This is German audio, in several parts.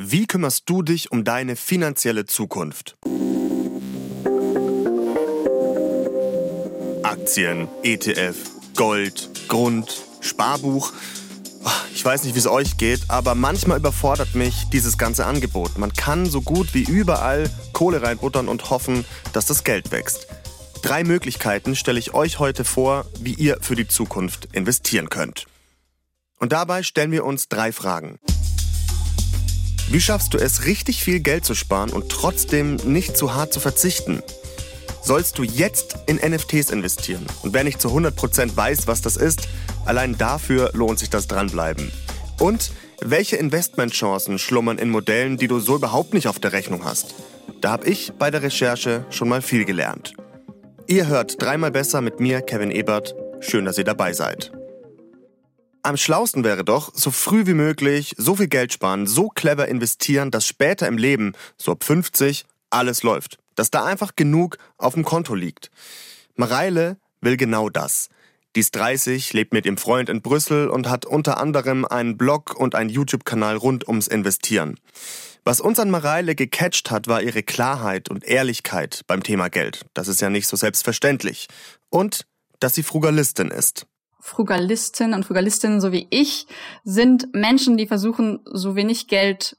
Wie kümmerst du dich um deine finanzielle Zukunft? Aktien, ETF, Gold, Grund, Sparbuch. Ich weiß nicht, wie es euch geht, aber manchmal überfordert mich dieses ganze Angebot. Man kann so gut wie überall Kohle reinbuttern und hoffen, dass das Geld wächst. Drei Möglichkeiten stelle ich euch heute vor, wie ihr für die Zukunft investieren könnt. Und dabei stellen wir uns drei Fragen. Wie schaffst du es, richtig viel Geld zu sparen und trotzdem nicht zu hart zu verzichten? Sollst du jetzt in NFTs investieren? Und wer nicht zu 100% weiß, was das ist, allein dafür lohnt sich das dranbleiben. Und welche Investmentchancen schlummern in Modellen, die du so überhaupt nicht auf der Rechnung hast? Da habe ich bei der Recherche schon mal viel gelernt. Ihr hört dreimal besser mit mir, Kevin Ebert. Schön, dass ihr dabei seid. Am schlausten wäre doch, so früh wie möglich so viel Geld sparen, so clever investieren, dass später im Leben, so ab 50, alles läuft. Dass da einfach genug auf dem Konto liegt. Mareile will genau das. Die ist 30, lebt mit ihrem Freund in Brüssel und hat unter anderem einen Blog und einen YouTube-Kanal rund ums Investieren. Was uns an Mareile gecatcht hat, war ihre Klarheit und Ehrlichkeit beim Thema Geld. Das ist ja nicht so selbstverständlich. Und dass sie Frugalistin ist. Frugalisten und Frugalistinnen, so wie ich, sind Menschen, die versuchen, so wenig Geld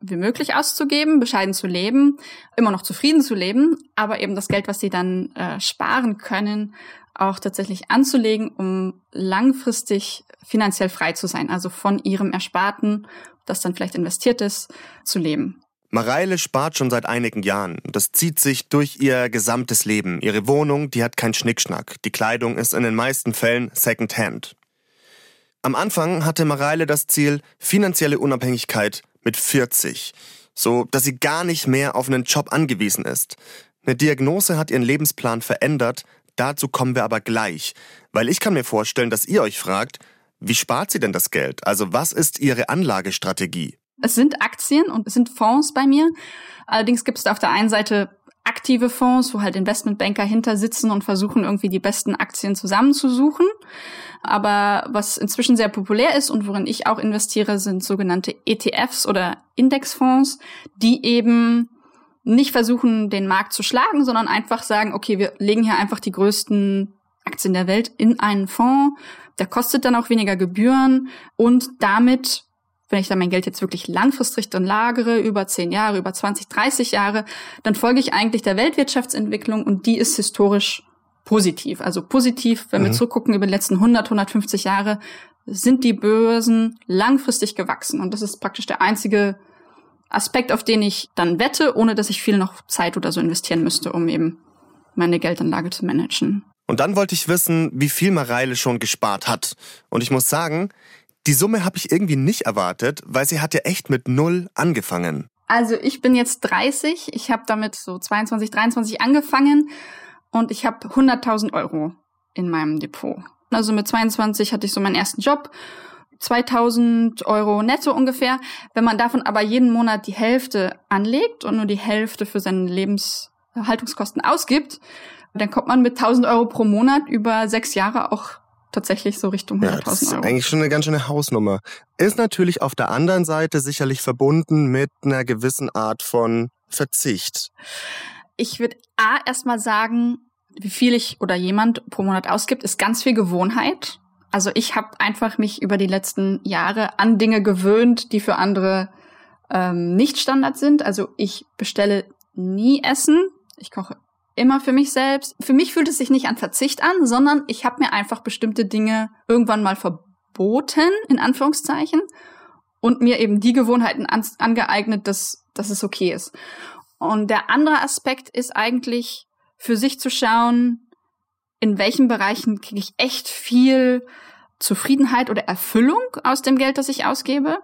wie möglich auszugeben, bescheiden zu leben, immer noch zufrieden zu leben, aber eben das Geld, was sie dann äh, sparen können, auch tatsächlich anzulegen, um langfristig finanziell frei zu sein, also von ihrem Ersparten das dann vielleicht investiert ist, zu leben. Mareile spart schon seit einigen Jahren. Das zieht sich durch ihr gesamtes Leben. Ihre Wohnung, die hat keinen Schnickschnack. Die Kleidung ist in den meisten Fällen Secondhand. Am Anfang hatte Mareile das Ziel finanzielle Unabhängigkeit mit 40, so dass sie gar nicht mehr auf einen Job angewiesen ist. Eine Diagnose hat ihren Lebensplan verändert, dazu kommen wir aber gleich, weil ich kann mir vorstellen, dass ihr euch fragt, wie spart sie denn das Geld? Also was ist ihre Anlagestrategie? Es sind Aktien und es sind Fonds bei mir. Allerdings gibt es auf der einen Seite aktive Fonds, wo halt Investmentbanker hinter sitzen und versuchen irgendwie die besten Aktien zusammenzusuchen. Aber was inzwischen sehr populär ist und worin ich auch investiere, sind sogenannte ETFs oder Indexfonds, die eben nicht versuchen, den Markt zu schlagen, sondern einfach sagen, okay, wir legen hier einfach die größten Aktien der Welt in einen Fonds. Der kostet dann auch weniger Gebühren und damit, wenn ich dann mein Geld jetzt wirklich langfristig dann lagere, über 10 Jahre, über 20, 30 Jahre, dann folge ich eigentlich der Weltwirtschaftsentwicklung und die ist historisch positiv. Also positiv, wenn mhm. wir zurückgucken über die letzten 100, 150 Jahre, sind die Börsen langfristig gewachsen. Und das ist praktisch der einzige Aspekt, auf den ich dann wette, ohne dass ich viel noch Zeit oder so investieren müsste, um eben meine Geldanlage zu managen. Und dann wollte ich wissen, wie viel Mareile schon gespart hat. Und ich muss sagen, die Summe habe ich irgendwie nicht erwartet, weil sie hat ja echt mit null angefangen. Also ich bin jetzt 30, ich habe damit so 22, 23 angefangen und ich habe 100.000 Euro in meinem Depot. Also mit 22 hatte ich so meinen ersten Job 2000 Euro netto ungefähr. Wenn man davon aber jeden Monat die Hälfte anlegt und nur die Hälfte für seine Lebenshaltungskosten ausgibt, dann kommt man mit 1000 Euro pro Monat über sechs Jahre auch tatsächlich so Richtung 100.000 ja, das ist Euro. Eigentlich schon eine ganz schöne Hausnummer. Ist natürlich auf der anderen Seite sicherlich verbunden mit einer gewissen Art von Verzicht. Ich würde A erstmal sagen, wie viel ich oder jemand pro Monat ausgibt, ist ganz viel Gewohnheit. Also ich habe einfach mich über die letzten Jahre an Dinge gewöhnt, die für andere ähm, nicht Standard sind. Also ich bestelle nie Essen. Ich koche immer für mich selbst. Für mich fühlt es sich nicht an Verzicht an, sondern ich habe mir einfach bestimmte Dinge irgendwann mal verboten, in Anführungszeichen, und mir eben die Gewohnheiten an, angeeignet, dass, dass es okay ist. Und der andere Aspekt ist eigentlich für sich zu schauen, in welchen Bereichen kriege ich echt viel Zufriedenheit oder Erfüllung aus dem Geld, das ich ausgebe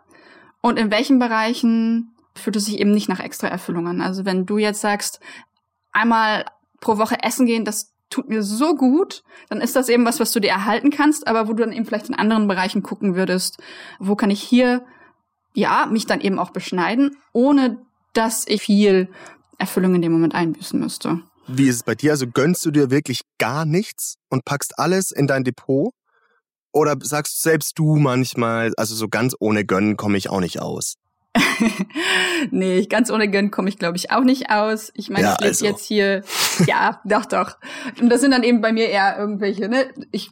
und in welchen Bereichen fühlt es sich eben nicht nach extra Erfüllung an. Also wenn du jetzt sagst, einmal pro Woche essen gehen, das tut mir so gut, dann ist das eben was, was du dir erhalten kannst, aber wo du dann eben vielleicht in anderen Bereichen gucken würdest, wo kann ich hier, ja, mich dann eben auch beschneiden, ohne dass ich viel Erfüllung in dem Moment einbüßen müsste. Wie ist es bei dir? Also gönnst du dir wirklich gar nichts und packst alles in dein Depot? Oder sagst selbst du manchmal, also so ganz ohne Gönnen komme ich auch nicht aus? nee, ganz ohne Gönn komme ich, glaube ich, auch nicht aus. Ich meine, Ja, ich lebe also. jetzt hier, ja, doch, doch. Und das sind dann eben bei mir eher irgendwelche, ne? Ich,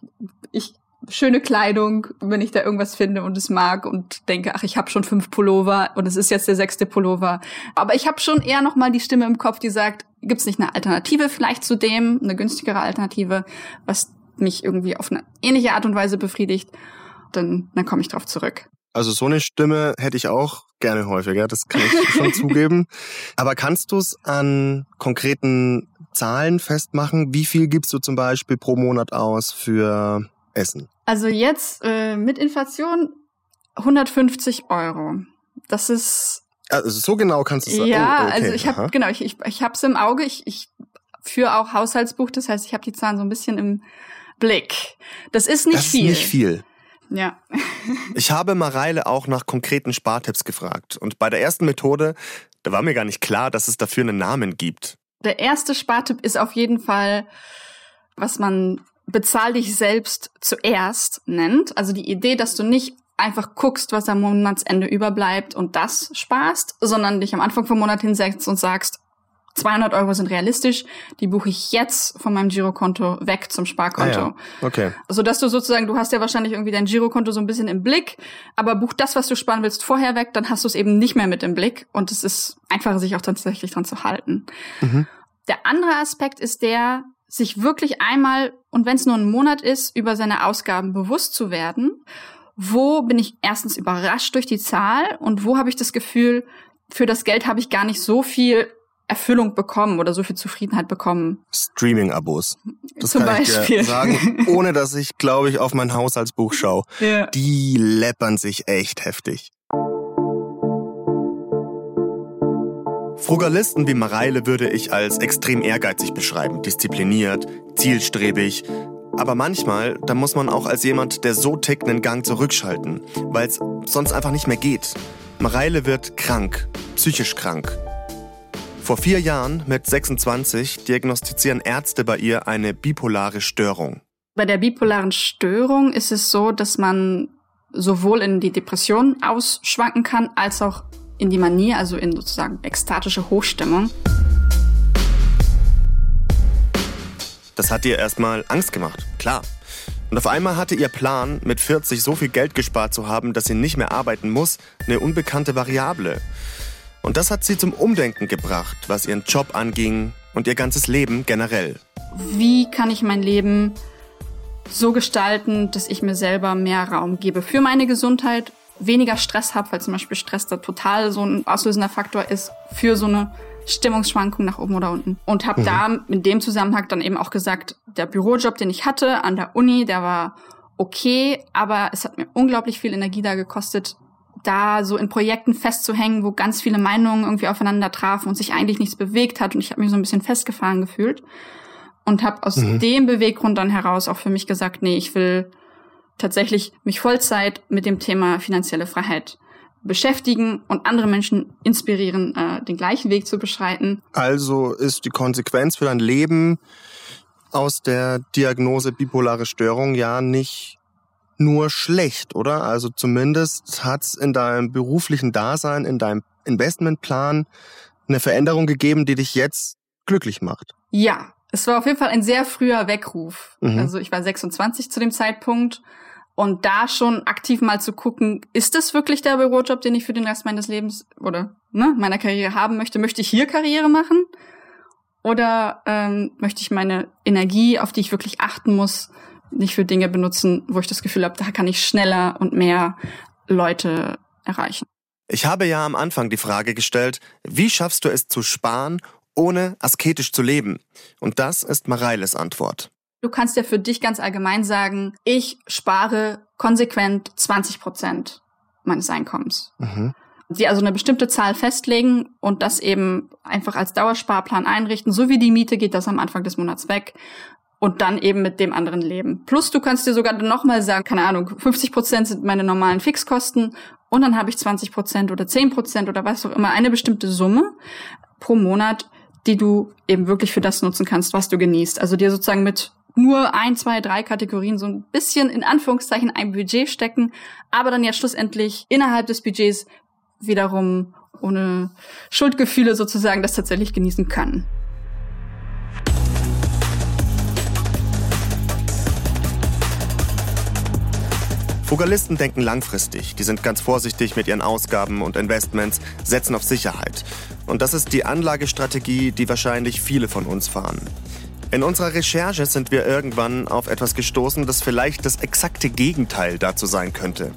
ich, schöne Kleidung, wenn ich da irgendwas finde und es mag und denke, ach, ich habe schon fünf Pullover und es ist jetzt der sechste Pullover. Aber ich habe schon eher noch mal die Stimme im Kopf, die sagt, gibt's nicht eine Alternative vielleicht zu dem, eine günstigere Alternative, was mich irgendwie auf eine ähnliche Art und Weise befriedigt, dann, dann komme ich drauf zurück. Also so eine Stimme hätte ich auch gerne häufiger, das kann ich schon zugeben. Aber kannst du es an konkreten Zahlen festmachen? Wie viel gibst du zum Beispiel pro Monat aus für Essen? Also jetzt äh, mit Inflation 150 Euro. Das ist Also so genau kannst du es sagen. ja, Oh, okay. also ich habe genau, ich ich, ich habe es im Auge. Ich ich führe auch Haushaltsbuch, das heißt, ich habe die Zahlen so ein bisschen im Blick. Das ist nicht das viel. ist nicht viel. Ja. Ich habe Mareile auch nach konkreten Spartipps gefragt. Und bei der ersten Methode, da war mir gar nicht klar, dass es dafür einen Namen gibt. Der erste Spartipp ist auf jeden Fall, was man bezahl dich selbst zuerst nennt. Also die Idee, dass du nicht einfach guckst, was am Monatsende überbleibt und das sparst, sondern dich am Anfang vom Monat hinsetzt und sagst, 200 Euro sind realistisch, die buche ich jetzt von meinem Girokonto weg zum Sparkonto. Ah, ja. Okay. So dass du sozusagen, du hast ja wahrscheinlich irgendwie dein Girokonto so ein bisschen im Blick, aber buch das, was du sparen willst, vorher weg, dann hast du es eben nicht mehr mit im Blick und es ist einfacher, sich auch tatsächlich dran zu halten. Mhm. Der andere Aspekt ist der, sich wirklich einmal, und wenn es nur ein Monat ist, über seine Ausgaben bewusst zu werden. Wo bin ich erstens überrascht durch die Zahl und wo habe ich das Gefühl, für das Geld habe ich gar nicht so viel Erfüllung bekommen oder so viel Zufriedenheit bekommen. Streaming-Abos. Das Zum kann ich Beispiel. dir sagen, ohne dass ich, glaube ich, auf mein Haushaltsbuch schaue. Ja. Die läppern sich echt heftig. Frugalisten wie Mareile würde ich als extrem ehrgeizig beschreiben, diszipliniert, zielstrebig. Aber manchmal, da muss man auch als jemand, der so tickt, einen Gang zurückschalten, weil es sonst einfach nicht mehr geht. Mareile wird krank, psychisch krank. Vor vier Jahren, mit 26, diagnostizieren Ärzte bei ihr eine bipolare Störung. Bei der bipolaren Störung ist es so, dass man sowohl in die Depression ausschwanken kann, als auch in die Manie, also in sozusagen ekstatische Hochstimmung. Das hat ihr erstmal Angst gemacht, klar. Und auf einmal hatte ihr Plan, mit 40 so viel Geld gespart zu haben, dass sie nicht mehr arbeiten muss, eine unbekannte Variable. Und das hat sie zum Umdenken gebracht, was ihren Job anging und ihr ganzes Leben generell. Wie kann ich mein Leben so gestalten, dass ich mir selber mehr Raum gebe für meine Gesundheit, weniger Stress habe, weil zum Beispiel Stress da total so ein auslösender Faktor ist für so eine Stimmungsschwankung nach oben oder unten. Und habe da in dem Zusammenhang dann eben auch gesagt, der Bürojob, den ich hatte an der Uni, der war okay, aber es hat mir unglaublich viel Energie da gekostet, da so in Projekten festzuhängen, wo ganz viele Meinungen irgendwie aufeinander trafen und sich eigentlich nichts bewegt hat und ich habe mich so ein bisschen festgefahren gefühlt und habe aus Mhm. dem Beweggrund dann heraus auch für mich gesagt, nee, ich will tatsächlich mich Vollzeit mit dem Thema finanzielle Freiheit beschäftigen und andere Menschen inspirieren, äh, den gleichen Weg zu beschreiten. Also ist die Konsequenz für dein Leben aus der Diagnose bipolare Störung ja nicht nur schlecht, oder? Also zumindest hat's in deinem beruflichen Dasein, in deinem Investmentplan eine Veränderung gegeben, die dich jetzt glücklich macht. Ja, es war auf jeden Fall ein sehr früher Weckruf. Mhm. Also ich war 26 zu dem Zeitpunkt und da schon aktiv mal zu gucken, ist das wirklich der Bürojob, den ich für den Rest meines Lebens oder ne, meiner Karriere haben möchte? Möchte ich hier Karriere machen? Oder ähm, möchte ich meine Energie, auf die ich wirklich achten muss, nicht für Dinge benutzen, wo ich das Gefühl habe, da kann ich schneller und mehr Leute erreichen? Ich habe ja am Anfang die Frage gestellt, wie schaffst du es zu sparen, ohne asketisch zu leben? Und das ist Mareiles Antwort. Du kannst ja für dich ganz allgemein sagen, ich spare konsequent 20 Prozent meines Einkommens. Mhm. Die also eine bestimmte Zahl festlegen und das eben einfach als Dauersparplan einrichten. So wie die Miete geht das am Anfang des Monats weg und dann eben mit dem anderen leben. Plus du kannst dir sogar nochmal sagen, keine Ahnung, 50 Prozent sind meine normalen Fixkosten und dann habe ich 20 Prozent oder 10 Prozent oder was auch immer, eine bestimmte Summe pro Monat, die du eben wirklich für das nutzen kannst, was du genießt. Also dir sozusagen mit nur ein, zwei, drei Kategorien so ein bisschen in Anführungszeichen ein Budget stecken, aber dann ja schlussendlich innerhalb des Budgets wiederum ohne Schuldgefühle sozusagen das tatsächlich genießen können. Frugalisten denken langfristig, die sind ganz vorsichtig mit ihren Ausgaben und Investments, setzen auf Sicherheit. Und das ist die Anlagestrategie, die wahrscheinlich viele von uns fahren. In unserer Recherche sind wir irgendwann auf etwas gestoßen, das vielleicht das exakte Gegenteil dazu sein könnte.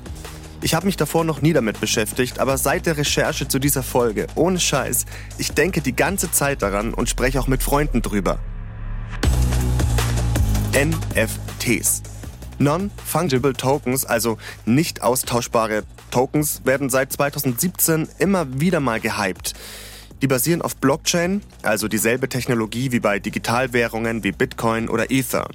Ich habe mich davor noch nie damit beschäftigt, aber seit der Recherche zu dieser Folge, ohne Scheiß, ich denke die ganze Zeit daran und spreche auch mit Freunden drüber. NFTs. Non-Fungible Tokens, also nicht austauschbare Tokens, werden seit 2017 immer wieder mal gehypt. Die basieren auf Blockchain, also dieselbe Technologie wie bei Digitalwährungen wie Bitcoin oder Ether.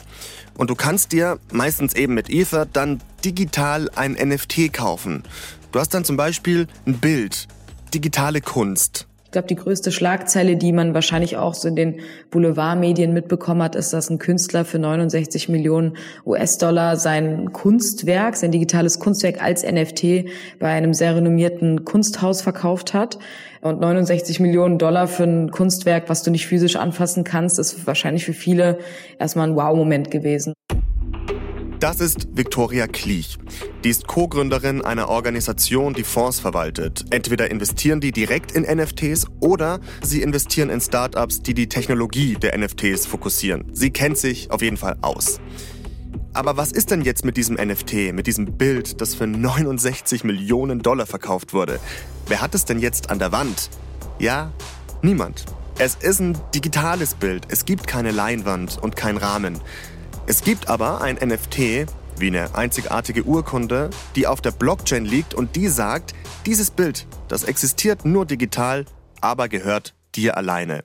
Und du kannst dir, meistens eben mit Ether, dann digital ein NFT kaufen. Du hast dann zum Beispiel ein Bild, digitale Kunst, ich glaube, die größte Schlagzeile, die man wahrscheinlich auch so in den Boulevardmedien mitbekommen hat, ist, dass ein Künstler für 69 Millionen US-Dollar sein Kunstwerk, sein digitales Kunstwerk als NFT bei einem sehr renommierten Kunsthaus verkauft hat. Und 69 Millionen Dollar für ein Kunstwerk, was du nicht physisch anfassen kannst, ist wahrscheinlich für viele erstmal ein Wow-Moment gewesen. Das ist Viktoria Kliech. Die ist Co-Gründerin einer Organisation, die Fonds verwaltet. Entweder investieren die direkt in NFTs oder sie investieren in Startups, die die Technologie der NFTs fokussieren. Sie kennt sich auf jeden Fall aus. Aber was ist denn jetzt mit diesem NFT, mit diesem Bild, das für 69 Millionen Dollar verkauft wurde? Wer hat es denn jetzt an der Wand? Ja, niemand. Es ist ein digitales Bild. Es gibt keine Leinwand und kein Rahmen. Es gibt aber ein NFT, wie eine einzigartige Urkunde, die auf der Blockchain liegt und die sagt, dieses Bild, das existiert nur digital, aber gehört dir alleine.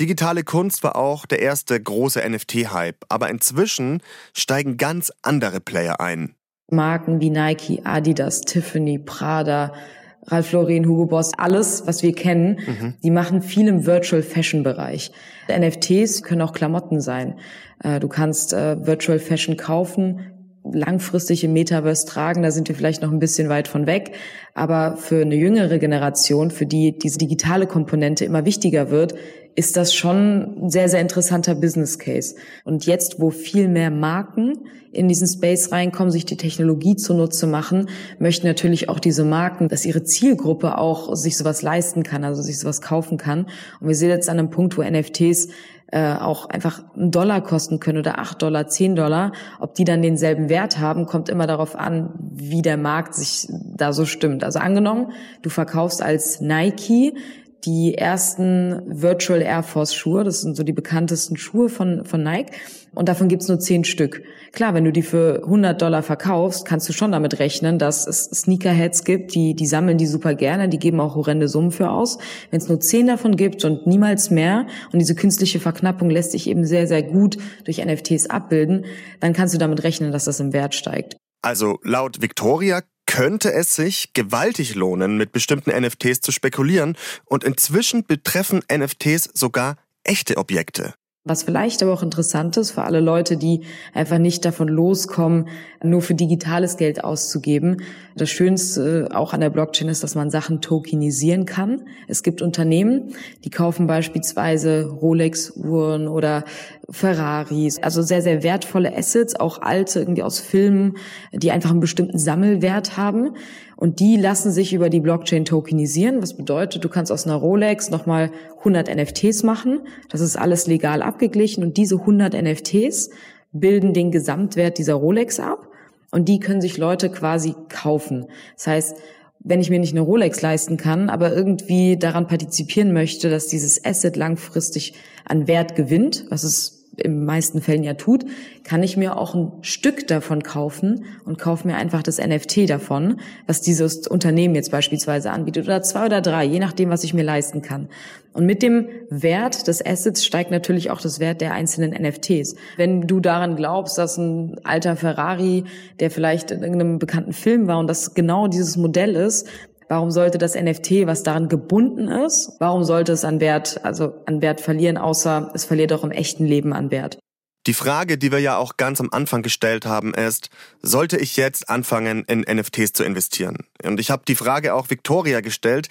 Digitale Kunst war auch der erste große NFT-Hype, aber inzwischen steigen ganz andere Player ein. Marken wie Nike, Adidas, Tiffany, Prada, Ralph Lauren, Hugo Boss, alles, was wir kennen, mhm. die machen viel im Virtual Fashion Bereich. NFTs können auch Klamotten sein. Äh, du kannst äh, Virtual Fashion kaufen, langfristig im Metaverse tragen, da sind wir vielleicht noch ein bisschen weit von weg. Aber für eine jüngere Generation, für die diese digitale Komponente immer wichtiger wird, ist das schon ein sehr, sehr interessanter Business Case. Und jetzt, wo viel mehr Marken in diesen Space reinkommen, sich die Technologie zunutze machen, möchten natürlich auch diese Marken, dass ihre Zielgruppe auch sich sowas leisten kann, also sich sowas kaufen kann. Und wir sehen jetzt an einem Punkt, wo NFTs äh, auch einfach einen Dollar kosten können oder acht Dollar, zehn Dollar. Ob die dann denselben Wert haben, kommt immer darauf an, wie der Markt sich da so stimmt. Also angenommen, du verkaufst als Nike die ersten Virtual Air Force Schuhe. Das sind so die bekanntesten Schuhe von, von Nike. Und davon gibt's nur zehn Stück. Klar, wenn du die für 100 Dollar verkaufst, kannst du schon damit rechnen, dass es Sneakerheads gibt, die, die sammeln die super gerne, die geben auch horrende Summen für aus. Wenn es nur zehn davon gibt und niemals mehr, und diese künstliche Verknappung lässt sich eben sehr, sehr gut durch NFTs abbilden, dann kannst du damit rechnen, dass das im Wert steigt. Also laut Victoria könnte es sich gewaltig lohnen, mit bestimmten NFTs zu spekulieren und inzwischen betreffen NFTs sogar echte Objekte. Was vielleicht aber auch interessant ist für alle Leute, die einfach nicht davon loskommen, nur für digitales Geld auszugeben. Das Schönste auch an der Blockchain ist, dass man Sachen tokenisieren kann. Es gibt Unternehmen, die kaufen beispielsweise Rolex-Uhren oder Ferraris, also sehr, sehr wertvolle Assets, auch alte irgendwie aus Filmen, die einfach einen bestimmten Sammelwert haben. Und die lassen sich über die Blockchain tokenisieren. Was bedeutet, du kannst aus einer Rolex nochmal 100 NFTs machen. Das ist alles legal abgeglichen. Und diese 100 NFTs bilden den Gesamtwert dieser Rolex ab. Und die können sich Leute quasi kaufen. Das heißt, wenn ich mir nicht eine Rolex leisten kann, aber irgendwie daran partizipieren möchte, dass dieses Asset langfristig an Wert gewinnt, was es im meisten Fällen ja tut, kann ich mir auch ein Stück davon kaufen und kaufe mir einfach das NFT davon, was dieses Unternehmen jetzt beispielsweise anbietet oder zwei oder drei, je nachdem, was ich mir leisten kann. Und mit dem Wert des Assets steigt natürlich auch das Wert der einzelnen NFTs. Wenn du daran glaubst, dass ein alter Ferrari, der vielleicht in irgendeinem bekannten Film war und das genau dieses Modell ist, Warum sollte das NFT, was daran gebunden ist, warum sollte es an Wert, also an Wert verlieren, außer es verliert auch im echten Leben an Wert? Die Frage, die wir ja auch ganz am Anfang gestellt haben, ist, sollte ich jetzt anfangen, in NFTs zu investieren? Und ich habe die Frage auch Victoria gestellt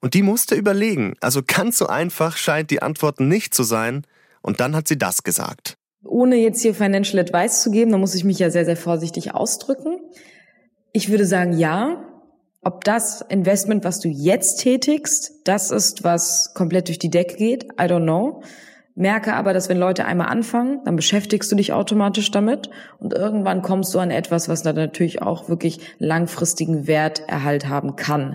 und die musste überlegen. Also ganz so einfach scheint die Antwort nicht zu sein. Und dann hat sie das gesagt. Ohne jetzt hier Financial Advice zu geben, da muss ich mich ja sehr, sehr vorsichtig ausdrücken. Ich würde sagen, ja. Ob das Investment, was du jetzt tätigst, das ist, was komplett durch die Decke geht, I don't know. Merke aber, dass wenn Leute einmal anfangen, dann beschäftigst du dich automatisch damit und irgendwann kommst du an etwas, was dann natürlich auch wirklich langfristigen Werterhalt haben kann.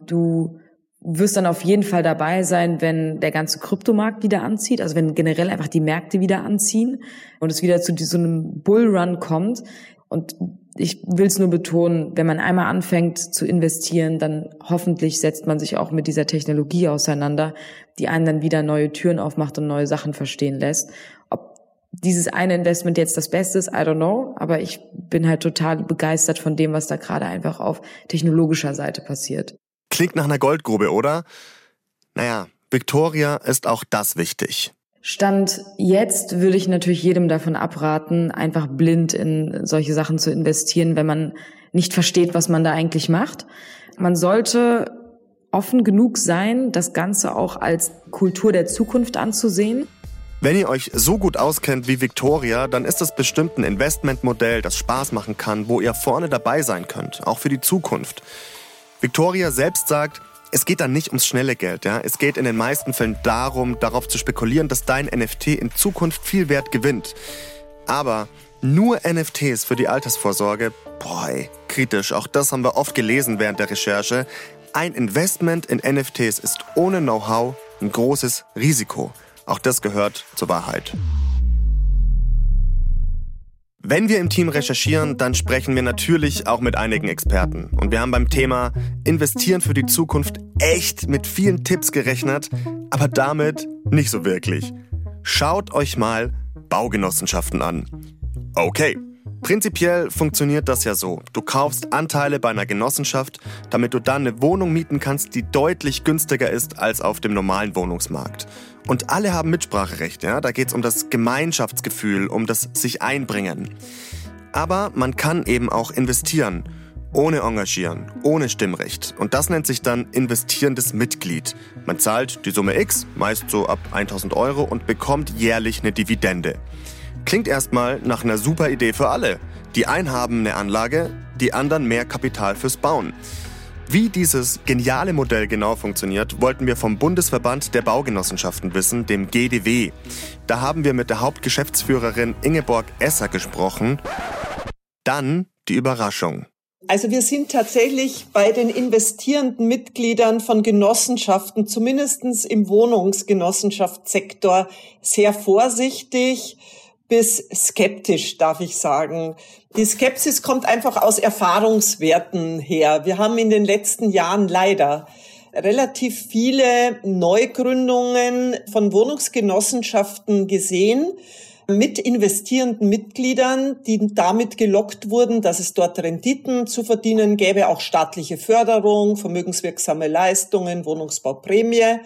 Du wirst dann auf jeden Fall dabei sein, wenn der ganze Kryptomarkt wieder anzieht, also wenn generell einfach die Märkte wieder anziehen und es wieder zu so einem Bullrun kommt. Und ich will es nur betonen, wenn man einmal anfängt zu investieren, dann hoffentlich setzt man sich auch mit dieser Technologie auseinander, die einen dann wieder neue Türen aufmacht und neue Sachen verstehen lässt. Ob dieses eine Investment jetzt das Beste ist, I don't know, aber ich bin halt total begeistert von dem, was da gerade einfach auf technologischer Seite passiert. Klingt nach einer Goldgrube, oder? Naja, Victoria ist auch das wichtig. Stand jetzt würde ich natürlich jedem davon abraten, einfach blind in solche Sachen zu investieren, wenn man nicht versteht, was man da eigentlich macht. Man sollte offen genug sein, das Ganze auch als Kultur der Zukunft anzusehen. Wenn ihr euch so gut auskennt wie Victoria, dann ist das bestimmt ein Investmentmodell, das Spaß machen kann, wo ihr vorne dabei sein könnt, auch für die Zukunft. Victoria selbst sagt, es geht dann nicht ums schnelle Geld. Ja? Es geht in den meisten Fällen darum, darauf zu spekulieren, dass dein NFT in Zukunft viel Wert gewinnt. Aber nur NFTs für die Altersvorsorge, boy, kritisch. Auch das haben wir oft gelesen während der Recherche. Ein Investment in NFTs ist ohne Know-how ein großes Risiko. Auch das gehört zur Wahrheit. Wenn wir im Team recherchieren, dann sprechen wir natürlich auch mit einigen Experten. Und wir haben beim Thema Investieren für die Zukunft echt mit vielen Tipps gerechnet, aber damit nicht so wirklich. Schaut euch mal Baugenossenschaften an. Okay, Prinzipiell funktioniert das ja so. Du kaufst Anteile bei einer Genossenschaft, damit du dann eine Wohnung mieten kannst, die deutlich günstiger ist als auf dem normalen Wohnungsmarkt. Und alle haben Mitspracherecht, ja? Da geht es um das Gemeinschaftsgefühl, um das sich einbringen. Aber man kann eben auch investieren. Ohne Engagieren, ohne Stimmrecht. Und das nennt sich dann investierendes Mitglied. Man zahlt die Summe X, meist so ab 1000 Euro, und bekommt jährlich eine Dividende. Klingt erstmal nach einer super Idee für alle. Die einen haben eine Anlage, die anderen mehr Kapital fürs Bauen. Wie dieses geniale Modell genau funktioniert, wollten wir vom Bundesverband der Baugenossenschaften wissen, dem GDW. Da haben wir mit der Hauptgeschäftsführerin Ingeborg Esser gesprochen. Dann die Überraschung. Also wir sind tatsächlich bei den investierenden Mitgliedern von Genossenschaften, zumindestens im Wohnungsgenossenschaftssektor, sehr vorsichtig bis skeptisch, darf ich sagen. Die Skepsis kommt einfach aus Erfahrungswerten her. Wir haben in den letzten Jahren leider relativ viele Neugründungen von Wohnungsgenossenschaften gesehen mit investierenden Mitgliedern, die damit gelockt wurden, dass es dort Renditen zu verdienen gäbe, auch staatliche Förderung, vermögenswirksame Leistungen, Wohnungsbauprämie.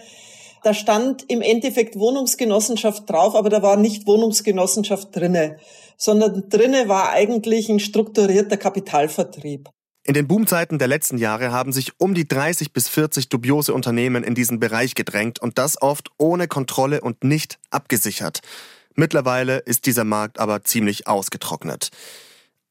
Da stand im Endeffekt Wohnungsgenossenschaft drauf, aber da war nicht Wohnungsgenossenschaft drinne, sondern drinne war eigentlich ein strukturierter Kapitalvertrieb. In den Boomzeiten der letzten Jahre haben sich um die 30 bis 40 dubiose Unternehmen in diesen Bereich gedrängt und das oft ohne Kontrolle und nicht abgesichert. Mittlerweile ist dieser Markt aber ziemlich ausgetrocknet.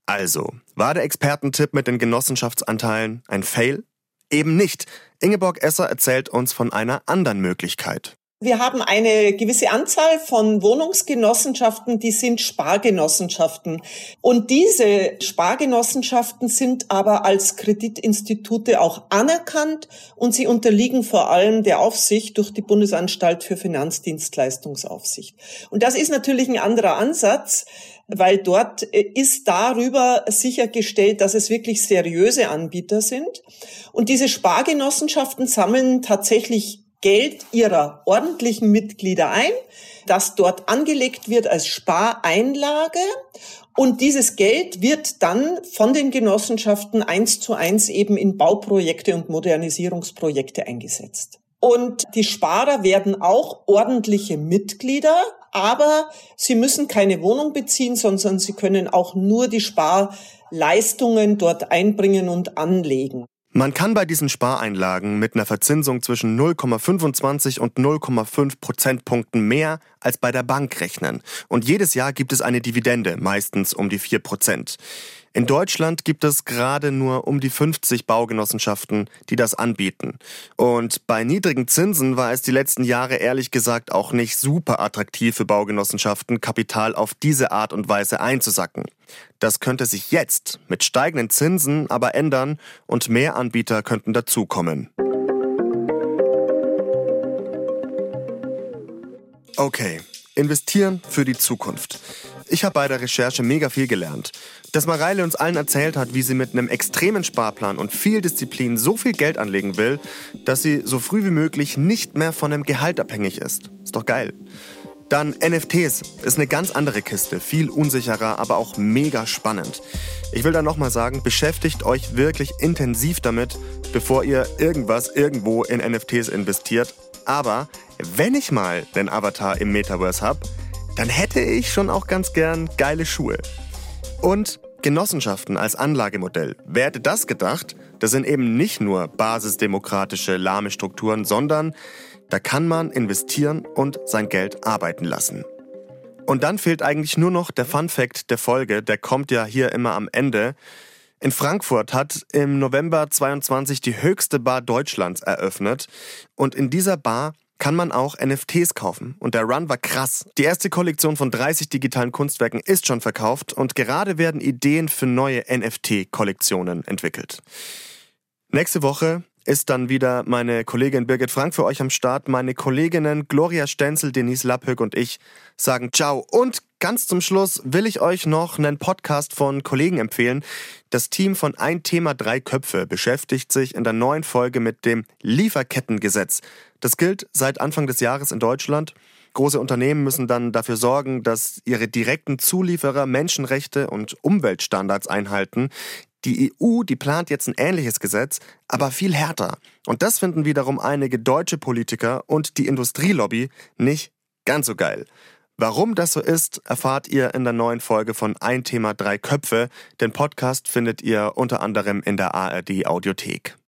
Also, war der Expertentipp mit den Genossenschaftsanteilen ein Fail? Eben nicht. Ingeborg Esser erzählt uns von einer anderen Möglichkeit. Wir haben eine gewisse Anzahl von Wohnungsgenossenschaften, die sind Spargenossenschaften. Und diese Spargenossenschaften sind aber als Kreditinstitute auch anerkannt und sie unterliegen vor allem der Aufsicht durch die Bundesanstalt für Finanzdienstleistungsaufsicht. Und das ist natürlich ein anderer Ansatz, weil dort ist darüber sichergestellt, dass es wirklich seriöse Anbieter sind. Und diese Spargenossenschaften sammeln tatsächlich Geld ihrer ordentlichen Mitglieder ein, das dort angelegt wird als Spareinlage. Und dieses Geld wird dann von den Genossenschaften eins zu eins eben in Bauprojekte und Modernisierungsprojekte eingesetzt. Und die Sparer werden auch ordentliche Mitglieder, Aber Sie müssen keine Wohnung beziehen, sondern Sie können auch nur die Sparleistungen dort einbringen und anlegen. Man kann bei diesen Spareinlagen mit einer Verzinsung zwischen 0,25 und 0,5 Prozentpunkten mehr als bei der Bank rechnen. Und jedes Jahr gibt es eine Dividende, meistens um die 4 Prozent. In Deutschland gibt es gerade nur um die 50 Baugenossenschaften, die das anbieten. Und bei niedrigen Zinsen war es die letzten Jahre ehrlich gesagt auch nicht super attraktiv für Baugenossenschaften, Kapital auf diese Art und Weise einzusacken. Das könnte sich jetzt mit steigenden Zinsen aber ändern und mehr Anbieter könnten dazukommen. Okay, investieren für die Zukunft. Ich habe bei der Recherche mega viel gelernt. Dass Mareile uns allen erzählt hat, wie sie mit einem extremen Sparplan und viel Disziplin so viel Geld anlegen will, dass sie so früh wie möglich nicht mehr von einem Gehalt abhängig ist. Ist doch geil. Dann NFTs ist eine ganz andere Kiste, viel unsicherer, aber auch mega spannend. Ich will da nochmal sagen, beschäftigt euch wirklich intensiv damit, bevor ihr irgendwas irgendwo in NFTs investiert. Aber wenn ich mal den Avatar im Metaverse habe, dann hätte ich schon auch ganz gern geile Schuhe. Und Genossenschaften als Anlagemodell. Wer hätte das gedacht? Das sind eben nicht nur basisdemokratische, lahme Strukturen, sondern da kann man investieren und sein Geld arbeiten lassen. Und dann fehlt eigentlich nur noch der Fun Fact der Folge, der kommt ja hier immer am Ende. In Frankfurt hat im November 22 die höchste Bar Deutschlands eröffnet und in dieser Bar kann man auch NFTs kaufen. Und der Run war krass. Die erste Kollektion von 30 digitalen Kunstwerken ist schon verkauft und gerade werden Ideen für neue NFT-Kollektionen entwickelt. Nächste Woche ist dann wieder meine Kollegin Birgit Frank für euch am Start. Meine Kolleginnen Gloria Stenzel, Denise Lapphöck und ich sagen Ciao. Und ganz zum Schluss will ich euch noch einen Podcast von Kollegen empfehlen. Das Team von Ein Thema Drei Köpfe beschäftigt sich in der neuen Folge mit dem Lieferkettengesetz. Das gilt seit Anfang des Jahres in Deutschland. Große Unternehmen müssen dann dafür sorgen, dass ihre direkten Zulieferer Menschenrechte und Umweltstandards einhalten. Die EU, die plant jetzt ein ähnliches Gesetz, aber viel härter. Und das finden wiederum einige deutsche Politiker und die Industrielobby nicht ganz so geil. Warum das so ist, erfahrt ihr in der neuen Folge von Ein Thema drei Köpfe. Den Podcast findet ihr unter anderem in der ARD Audiothek.